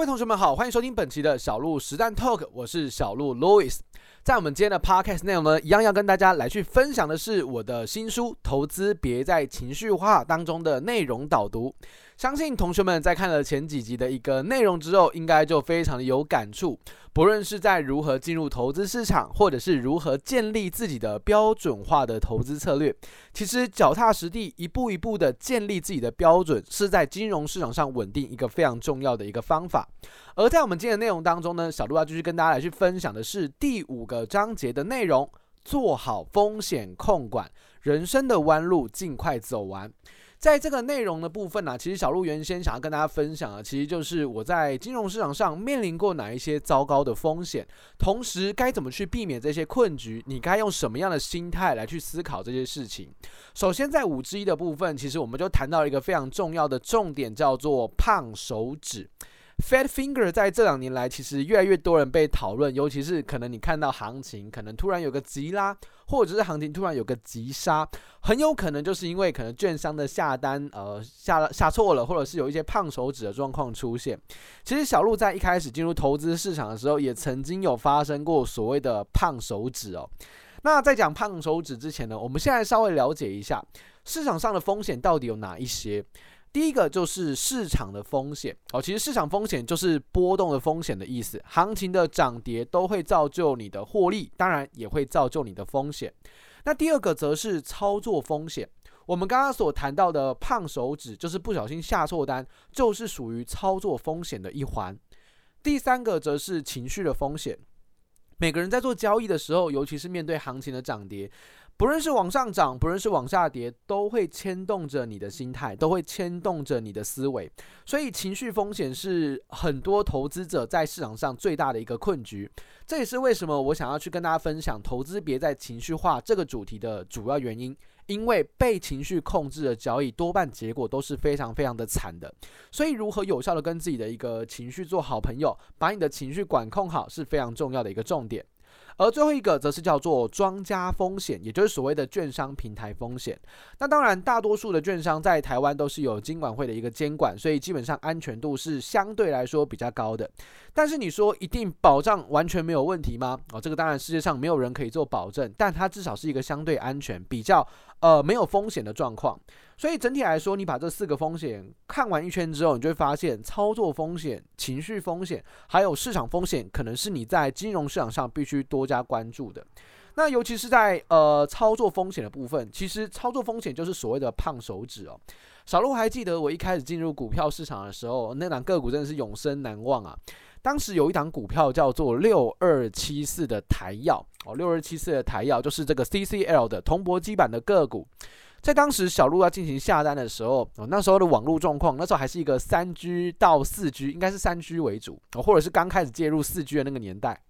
各位同学们好，欢迎收听本期的小鹿实战 Talk，我是小鹿 Louis。在我们今天的 Podcast 内容呢，一样要跟大家来去分享的是我的新书《投资别在情绪化》当中的内容导读。相信同学们在看了前几集的一个内容之后，应该就非常的有感触。不论是在如何进入投资市场，或者是如何建立自己的标准化的投资策略，其实脚踏实地，一步一步的建立自己的标准，是在金融市场上稳定一个非常重要的一个方法。而在我们今天的内容当中呢，小鹿要继续跟大家来去分享的是第五个章节的内容：做好风险控管，人生的弯路尽快走完。在这个内容的部分呢、其实小鹿原先想要跟大家分享的，其实就是我在金融市场上面临过哪一些糟糕的风险，同时该怎么去避免这些困局，你该用什么样的心态来去思考这些事情。首先，在五之一的部分，其实我们就谈到一个非常重要的重点，叫做胖手指。Fat finger 在这两年来，其实越来越多人被讨论，尤其是可能你看到行情可能突然有个急拉，或者是行情突然有个急杀，很有可能就是因为可能券商的下单呃下了下错了，或者是有一些胖手指的状况出现。其实小鹿在一开始进入投资市场的时候，也曾经有发生过所谓的胖手指哦。那在讲胖手指之前呢，我们现在稍微了解一下市场上的风险到底有哪一些。第一个就是市场的风险哦，其实市场风险就是波动的风险的意思，行情的涨跌都会造就你的获利，当然也会造就你的风险。那第二个则是操作风险，我们刚刚所谈到的胖手指就是不小心下错单，就是属于操作风险的一环。第三个则是情绪的风险，每个人在做交易的时候，尤其是面对行情的涨跌。不论是往上涨，不论是往下跌，都会牵动着你的心态，都会牵动着你的思维。所以，情绪风险是很多投资者在市场上最大的一个困局。这也是为什么我想要去跟大家分享“投资别再情绪化”这个主题的主要原因。因为被情绪控制的交易，多半结果都是非常非常的惨的。所以，如何有效的跟自己的一个情绪做好朋友，把你的情绪管控好，是非常重要的一个重点。而最后一个则是叫做庄家风险，也就是所谓的券商平台风险。那当然，大多数的券商在台湾都是有金管会的一个监管，所以基本上安全度是相对来说比较高的。但是你说一定保障完全没有问题吗？哦，这个当然世界上没有人可以做保证，但它至少是一个相对安全、比较呃没有风险的状况。所以整体来说，你把这四个风险看完一圈之后，你就会发现，操作风险、情绪风险，还有市场风险，可能是你在金融市场上必须多加关注的。那尤其是在呃操作风险的部分，其实操作风险就是所谓的胖手指哦。小鹿还记得我一开始进入股票市场的时候，那档个股真的是永生难忘啊。当时有一档股票叫做六二七四的台药哦，六二七四的台药就是这个 CCL 的铜箔基板的个股。在当时小鹿要进行下单的时候，那时候的网络状况，那时候还是一个三 G 到四 G，应该是三 G 为主，哦，或者是刚开始介入四 G 的那个年代。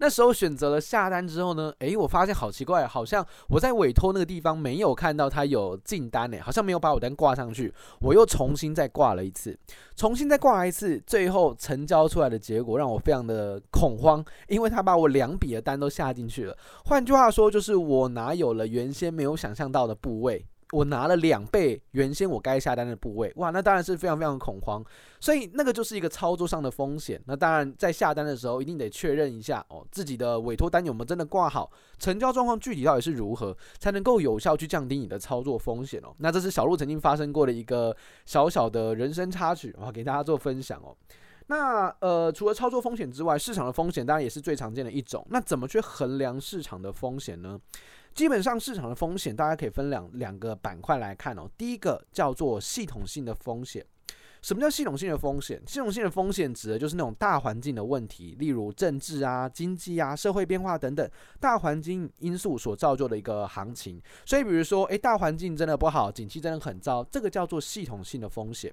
那时候选择了下单之后呢，诶，我发现好奇怪，好像我在委托那个地方没有看到他有进单诶，好像没有把我单挂上去。我又重新再挂了一次，重新再挂一次，最后成交出来的结果让我非常的恐慌，因为他把我两笔的单都下进去了。换句话说，就是我拿有了原先没有想象到的部位。我拿了两倍原先我该下单的部位，哇，那当然是非常非常恐慌，所以那个就是一个操作上的风险。那当然在下单的时候一定得确认一下哦，自己的委托单有没有真的挂好，成交状况具体到底是如何，才能够有效去降低你的操作风险哦。那这是小鹿曾经发生过的一个小小的人生插曲，我给大家做分享哦。那呃，除了操作风险之外，市场的风险当然也是最常见的一种。那怎么去衡量市场的风险呢？基本上市场的风险，大家可以分两两个板块来看哦。第一个叫做系统性的风险。什么叫系统性的风险？系统性的风险指的就是那种大环境的问题，例如政治啊、经济啊、社会变化等等大环境因素所造就的一个行情。所以，比如说，诶，大环境真的不好，景气真的很糟，这个叫做系统性的风险。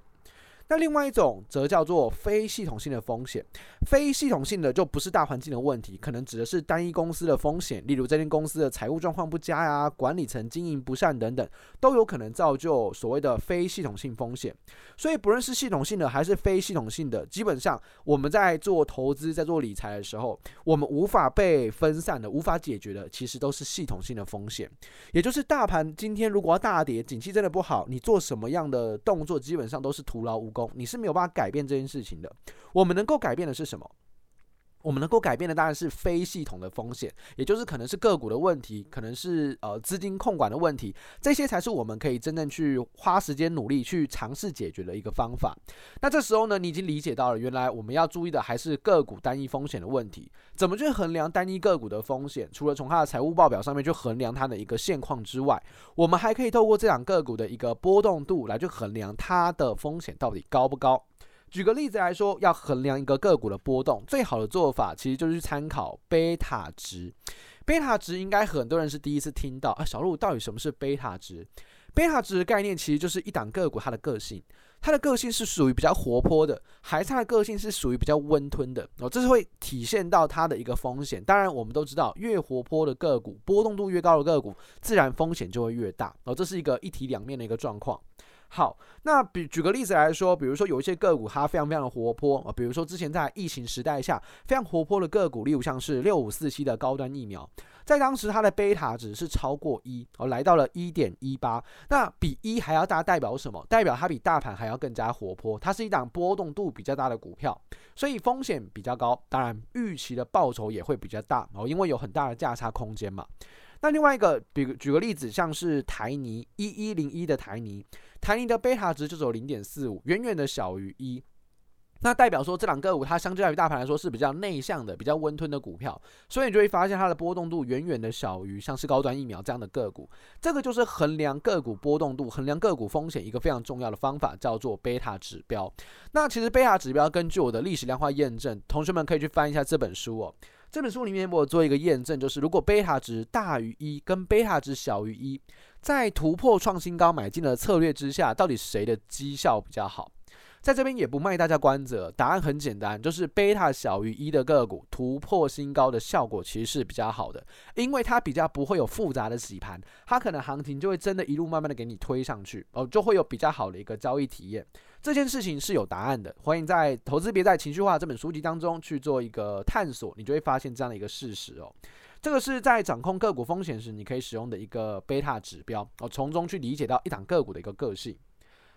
那另外一种则叫做非系统性的风险，非系统性的就不是大环境的问题，可能指的是单一公司的风险，例如这间公司的财务状况不佳呀，管理层经营不善等等，都有可能造就所谓的非系统性风险。所以不论是系统性的还是非系统性的，基本上我们在做投资、在做理财的时候，我们无法被分散的、无法解决的，其实都是系统性的风险。也就是大盘今天如果要大跌，景气真的不好，你做什么样的动作，基本上都是徒劳无功你是没有办法改变这件事情的。我们能够改变的是什么？我们能够改变的当然是非系统的风险，也就是可能是个股的问题，可能是呃资金控管的问题，这些才是我们可以真正去花时间努力去尝试解决的一个方法。那这时候呢，你已经理解到了，原来我们要注意的还是个股单一风险的问题。怎么去衡量单一个股的风险？除了从它的财务报表上面去衡量它的一个现况之外，我们还可以透过这两个股的一个波动度来去衡量它的风险到底高不高。举个例子来说，要衡量一个个股的波动，最好的做法其实就是去参考贝塔值。贝塔值应该很多人是第一次听到啊，小鹿到底什么是贝塔值？贝塔值的概念其实就是一档个股它的个性，它的个性是属于比较活泼的，还是它的个性是属于比较温吞的哦，这是会体现到它的一个风险。当然，我们都知道，越活泼的个股，波动度越高的个股，自然风险就会越大哦，这是一个一体两面的一个状况。好，那比举个例子来说，比如说有一些个股它非常非常的活泼啊，比如说之前在疫情时代下非常活泼的个股，例如像是六五四七的高端疫苗，在当时它的贝塔值是超过一哦，来到了一点一八，那比一还要大，代表什么？代表它比大盘还要更加活泼，它是一档波动度比较大的股票，所以风险比较高，当然预期的报酬也会比较大哦，因为有很大的价差空间嘛。那另外一个，比举个例子，像是台泥一一零一的台泥，台泥的贝塔值就只有零点四五，远远的小于一。那代表说这两个股它相较于大盘来说是比较内向的、比较温吞的股票，所以你就会发现它的波动度远远的小于像是高端疫苗这样的个股。这个就是衡量个股波动度、衡量个股风险一个非常重要的方法，叫做贝塔指标。那其实贝塔指标根据我的历史量化验证，同学们可以去翻一下这本书哦。这本书里面我做一个验证，就是如果贝塔值大于一，跟贝塔值小于一，在突破创新高买进的策略之下，到底谁的绩效比较好？在这边也不卖大家关子，答案很简单，就是贝塔小于一的个股突破新高的效果其实是比较好的，因为它比较不会有复杂的洗盘，它可能行情就会真的一路慢慢的给你推上去，哦，就会有比较好的一个交易体验。这件事情是有答案的，欢迎在《投资别在情绪化》这本书籍当中去做一个探索，你就会发现这样的一个事实哦。这个是在掌控个股风险时你可以使用的一个贝塔指标哦，从中去理解到一档个股的一个个性。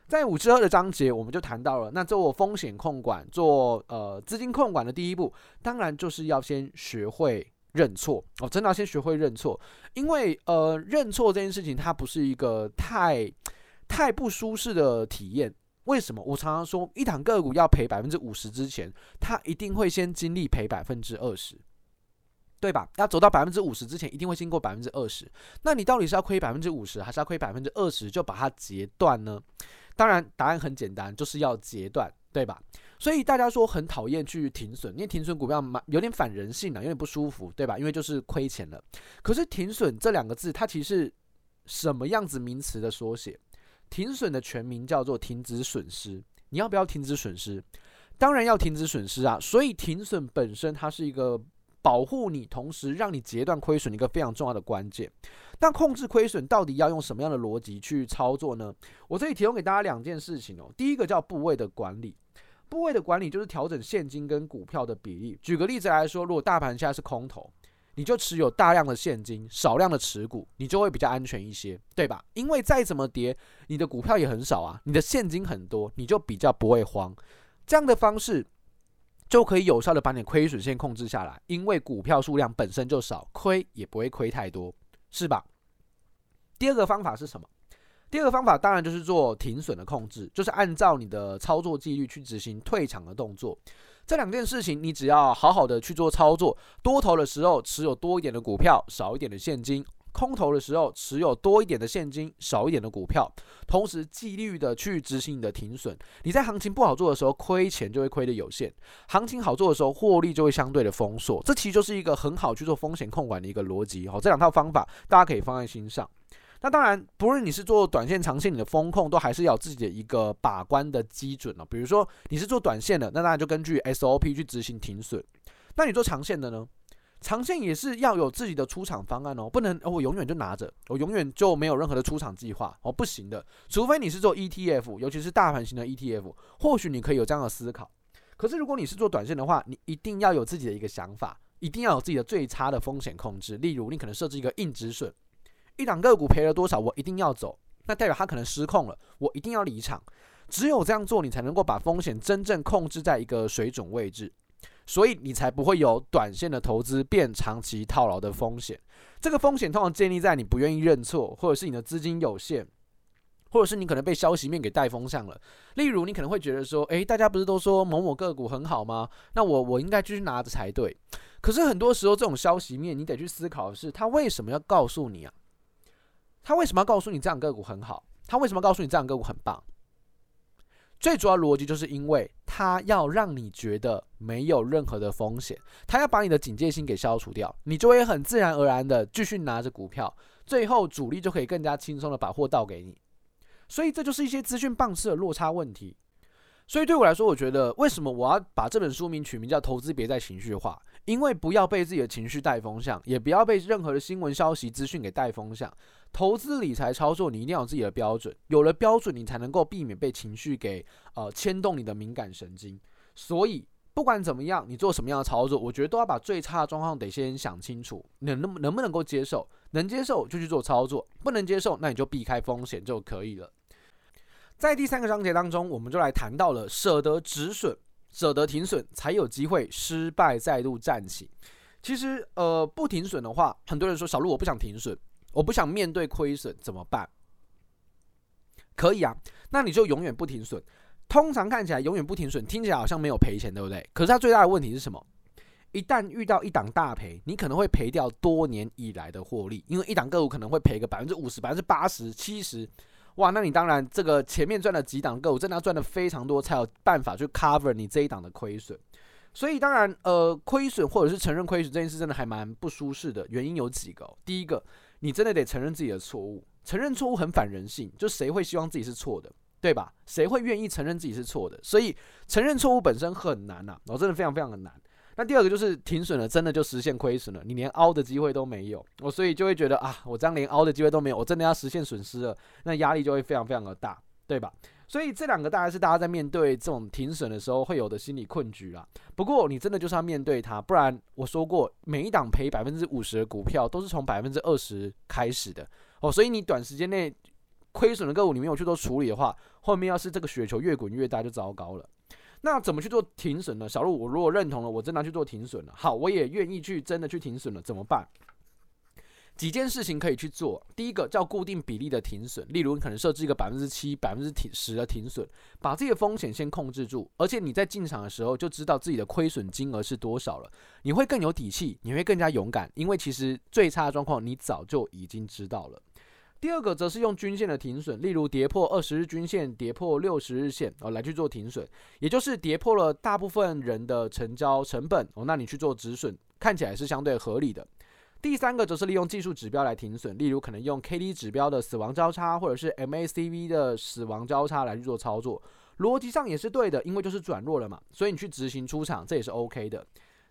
在五之二的章节，我们就谈到了，那做风险控管、做呃资金控管的第一步，当然就是要先学会认错哦，真的要先学会认错，因为呃认错这件事情它不是一个太太不舒适的体验。为什么？我常常说，一档个股要赔百分之五十之前，它一定会先经历赔百分之二十，对吧？要走到百分之五十之前，一定会经过百分之二十。那你到底是要亏百分之五十，还是要亏百分之二十就把它截断呢？当然，答案很简单，就是要截断，对吧？所以大家说很讨厌去停损，因为停损股票蛮有点反人性的，有点不舒服，对吧？因为就是亏钱了。可是停损这两个字，它其实什么样子名词的缩写？停损的全名叫做停止损失。你要不要停止损失？当然要停止损失啊！所以停损本身它是一个保护你，同时让你截断亏损一个非常重要的关键。但控制亏损到底要用什么样的逻辑去操作呢？我这里提供给大家两件事情哦。第一个叫部位的管理，部位的管理就是调整现金跟股票的比例。举个例子来说，如果大盘现在是空头，你就持有大量的现金，少量的持股，你就会比较安全一些，对吧？因为再怎么跌，你的股票也很少啊，你的现金很多，你就比较不会慌。这样的方式就可以有效的把你亏损线控制下来，因为股票数量本身就少，亏也不会亏太多。是吧？第二个方法是什么？第二个方法当然就是做停损的控制，就是按照你的操作纪律去执行退场的动作。这两件事情你只要好好的去做操作，多头的时候持有多一点的股票，少一点的现金。空头的时候，持有多一点的现金，少一点的股票，同时纪律的去执行你的停损。你在行情不好做的时候，亏钱就会亏得有限；行情好做的时候，获利就会相对的丰硕。这其实就是一个很好去做风险控管的一个逻辑。好，这两套方法大家可以放在心上。那当然，不论你是做短线、长线，你的风控都还是要有自己的一个把关的基准哦。比如说你是做短线的，那当然就根据 SOP 去执行停损。那你做长线的呢？长线也是要有自己的出场方案哦，不能哦，我永远就拿着，我永远就没有任何的出场计划哦，不行的。除非你是做 ETF，尤其是大盘型的 ETF，或许你可以有这样的思考。可是如果你是做短线的话，你一定要有自己的一个想法，一定要有自己的最差的风险控制。例如，你可能设置一个硬止损，一档个股赔了多少，我一定要走，那代表它可能失控了，我一定要离场。只有这样做，你才能够把风险真正控制在一个水准位置，所以你才不会有短线的投资变长期套牢的风险。这个风险通常建立在你不愿意认错，或者是你的资金有限。或者是你可能被消息面给带风向了，例如你可能会觉得说，诶，大家不是都说某某个股很好吗？那我我应该继续拿着才对。可是很多时候这种消息面，你得去思考的是，他为什么要告诉你啊？他为什么要告诉你这样个股很好？他为什么要告诉你这样个股很棒？最主要逻辑就是因为他要让你觉得没有任何的风险，他要把你的警戒心给消除掉，你就会很自然而然的继续拿着股票，最后主力就可以更加轻松的把货倒给你。所以这就是一些资讯棒次的落差问题。所以对我来说，我觉得为什么我要把这本书名取名叫“投资别再情绪化”？因为不要被自己的情绪带风向，也不要被任何的新闻消息资讯给带风向。投资理财操作，你一定要有自己的标准，有了标准，你才能够避免被情绪给呃牵动你的敏感神经。所以不管怎么样，你做什么样的操作，我觉得都要把最差的状况得先想清楚，能能能不能够接受？能接受就去做操作，不能接受那你就避开风险就可以了。在第三个章节当中，我们就来谈到了舍得止损、舍得停损，才有机会失败再度站起。其实，呃，不停损的话，很多人说小路我不想停损，我不想面对亏损，怎么办？可以啊，那你就永远不停损。通常看起来永远不停损，听起来好像没有赔钱，对不对？可是它最大的问题是什么？一旦遇到一档大赔，你可能会赔掉多年以来的获利，因为一档个股可能会赔个百分之五十、百分之八十、七十。哇，那你当然这个前面赚了几档个股，真的要赚的非常多，才有办法去 cover 你这一档的亏损。所以当然，呃，亏损或者是承认亏损这件事，真的还蛮不舒适的。原因有几个，第一个，你真的得承认自己的错误，承认错误很反人性，就谁会希望自己是错的，对吧？谁会愿意承认自己是错的？所以承认错误本身很难呐，我，真的非常非常的难。那第二个就是停损了，真的就实现亏损了，你连凹的机会都没有，我所以就会觉得啊，我这样连凹的机会都没有，我真的要实现损失了，那压力就会非常非常的大，对吧？所以这两个大概是大家在面对这种停损的时候会有的心理困局啦。不过你真的就是要面对它，不然我说过，每一档赔百分之五十的股票都是从百分之二十开始的哦，所以你短时间内亏损的个股你没有去做处理的话，后面要是这个雪球越滚越大就糟糕了。那怎么去做停损呢？小路，我如果认同了，我真的去做停损了。好，我也愿意去真的去停损了，怎么办？几件事情可以去做。第一个叫固定比例的停损，例如你可能设置一个百分之七、百分之十的停损，把这个风险先控制住，而且你在进场的时候就知道自己的亏损金额是多少了，你会更有底气，你会更加勇敢，因为其实最差的状况你早就已经知道了。第二个则是用均线的停损，例如跌破二十日均线、跌破六十日线哦，来去做停损，也就是跌破了大部分人的成交成本哦，那你去做止损，看起来是相对合理的。第三个则是利用技术指标来停损，例如可能用 KD 指标的死亡交叉，或者是 M A C V 的死亡交叉来去做操作，逻辑上也是对的，因为就是转弱了嘛，所以你去执行出场，这也是 OK 的。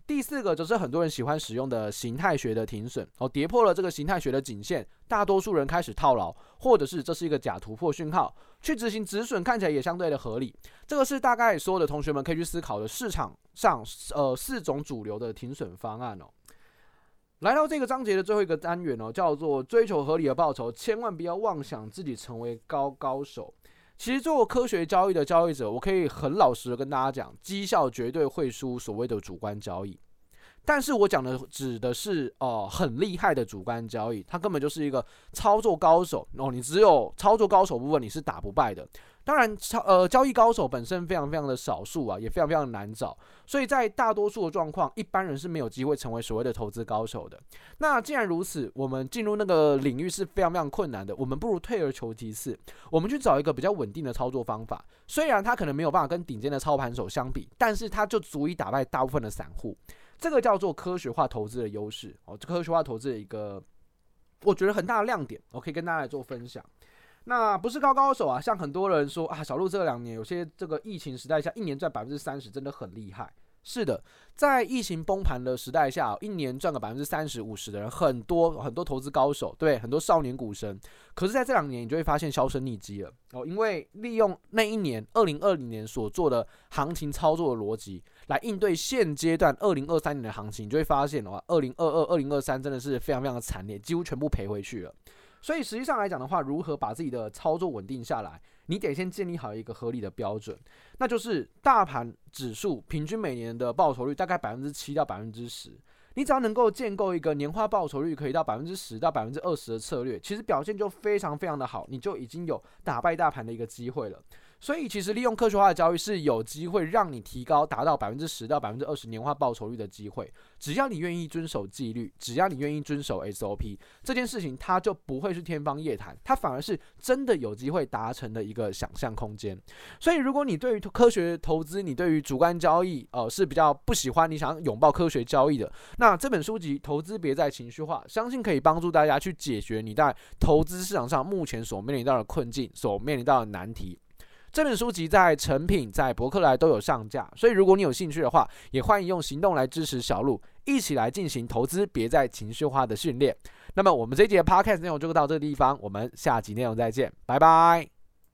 第四个则是很多人喜欢使用的形态学的停损哦，跌破了这个形态学的颈线，大多数人开始套牢，或者是这是一个假突破讯号，去执行止损，看起来也相对的合理。这个是大概所有的同学们可以去思考的市场上呃四种主流的停损方案哦。来到这个章节的最后一个单元哦，叫做追求合理的报酬，千万不要妄想自己成为高高手。其实做科学交易的交易者，我可以很老实的跟大家讲，绩效绝对会输所谓的主观交易。但是我讲的指的是哦、呃，很厉害的主观交易，它根本就是一个操作高手哦，你只有操作高手部分你是打不败的。当然，操呃交易高手本身非常非常的少数啊，也非常非常难找，所以在大多数的状况，一般人是没有机会成为所谓的投资高手的。那既然如此，我们进入那个领域是非常非常困难的，我们不如退而求其次，我们去找一个比较稳定的操作方法。虽然它可能没有办法跟顶尖的操盘手相比，但是它就足以打败大部分的散户。这个叫做科学化投资的优势哦，科学化投资的一个我觉得很大的亮点，我可以跟大家来做分享。那不是高高手啊，像很多人说啊，小鹿这两年有些这个疫情时代下，一年赚百分之三十，真的很厉害。是的，在疫情崩盘的时代下，一年赚个百分之三十五十的人很多，很多投资高手，对，很多少年股神。可是，在这两年，你就会发现销声匿迹了哦，因为利用那一年二零二零年所做的行情操作的逻辑来应对现阶段二零二三年的行情，你就会发现的话，二零二二、二零二三真的是非常非常的惨烈，几乎全部赔回去了。所以实际上来讲的话，如何把自己的操作稳定下来，你得先建立好一个合理的标准，那就是大盘指数平均每年的报酬率大概百分之七到百分之十。你只要能够建构一个年化报酬率可以到百分之十到百分之二十的策略，其实表现就非常非常的好，你就已经有打败大盘的一个机会了。所以，其实利用科学化的交易是有机会让你提高达到百分之十到百分之二十年化报酬率的机会。只要你愿意遵守纪律，只要你愿意遵守 SOP，这件事情它就不会是天方夜谭，它反而是真的有机会达成的一个想象空间。所以，如果你对于科学投资，你对于主观交易，呃，是比较不喜欢，你想拥抱科学交易的，那这本书籍《投资别再情绪化》，相信可以帮助大家去解决你在投资市场上目前所面临到的困境，所面临到的难题。这本书籍在成品、在博客来都有上架，所以如果你有兴趣的话，也欢迎用行动来支持小路，一起来进行投资别再情绪化的训练。那么我们这一集的 Podcast 内容就到这个地方，我们下集内容再见，拜拜。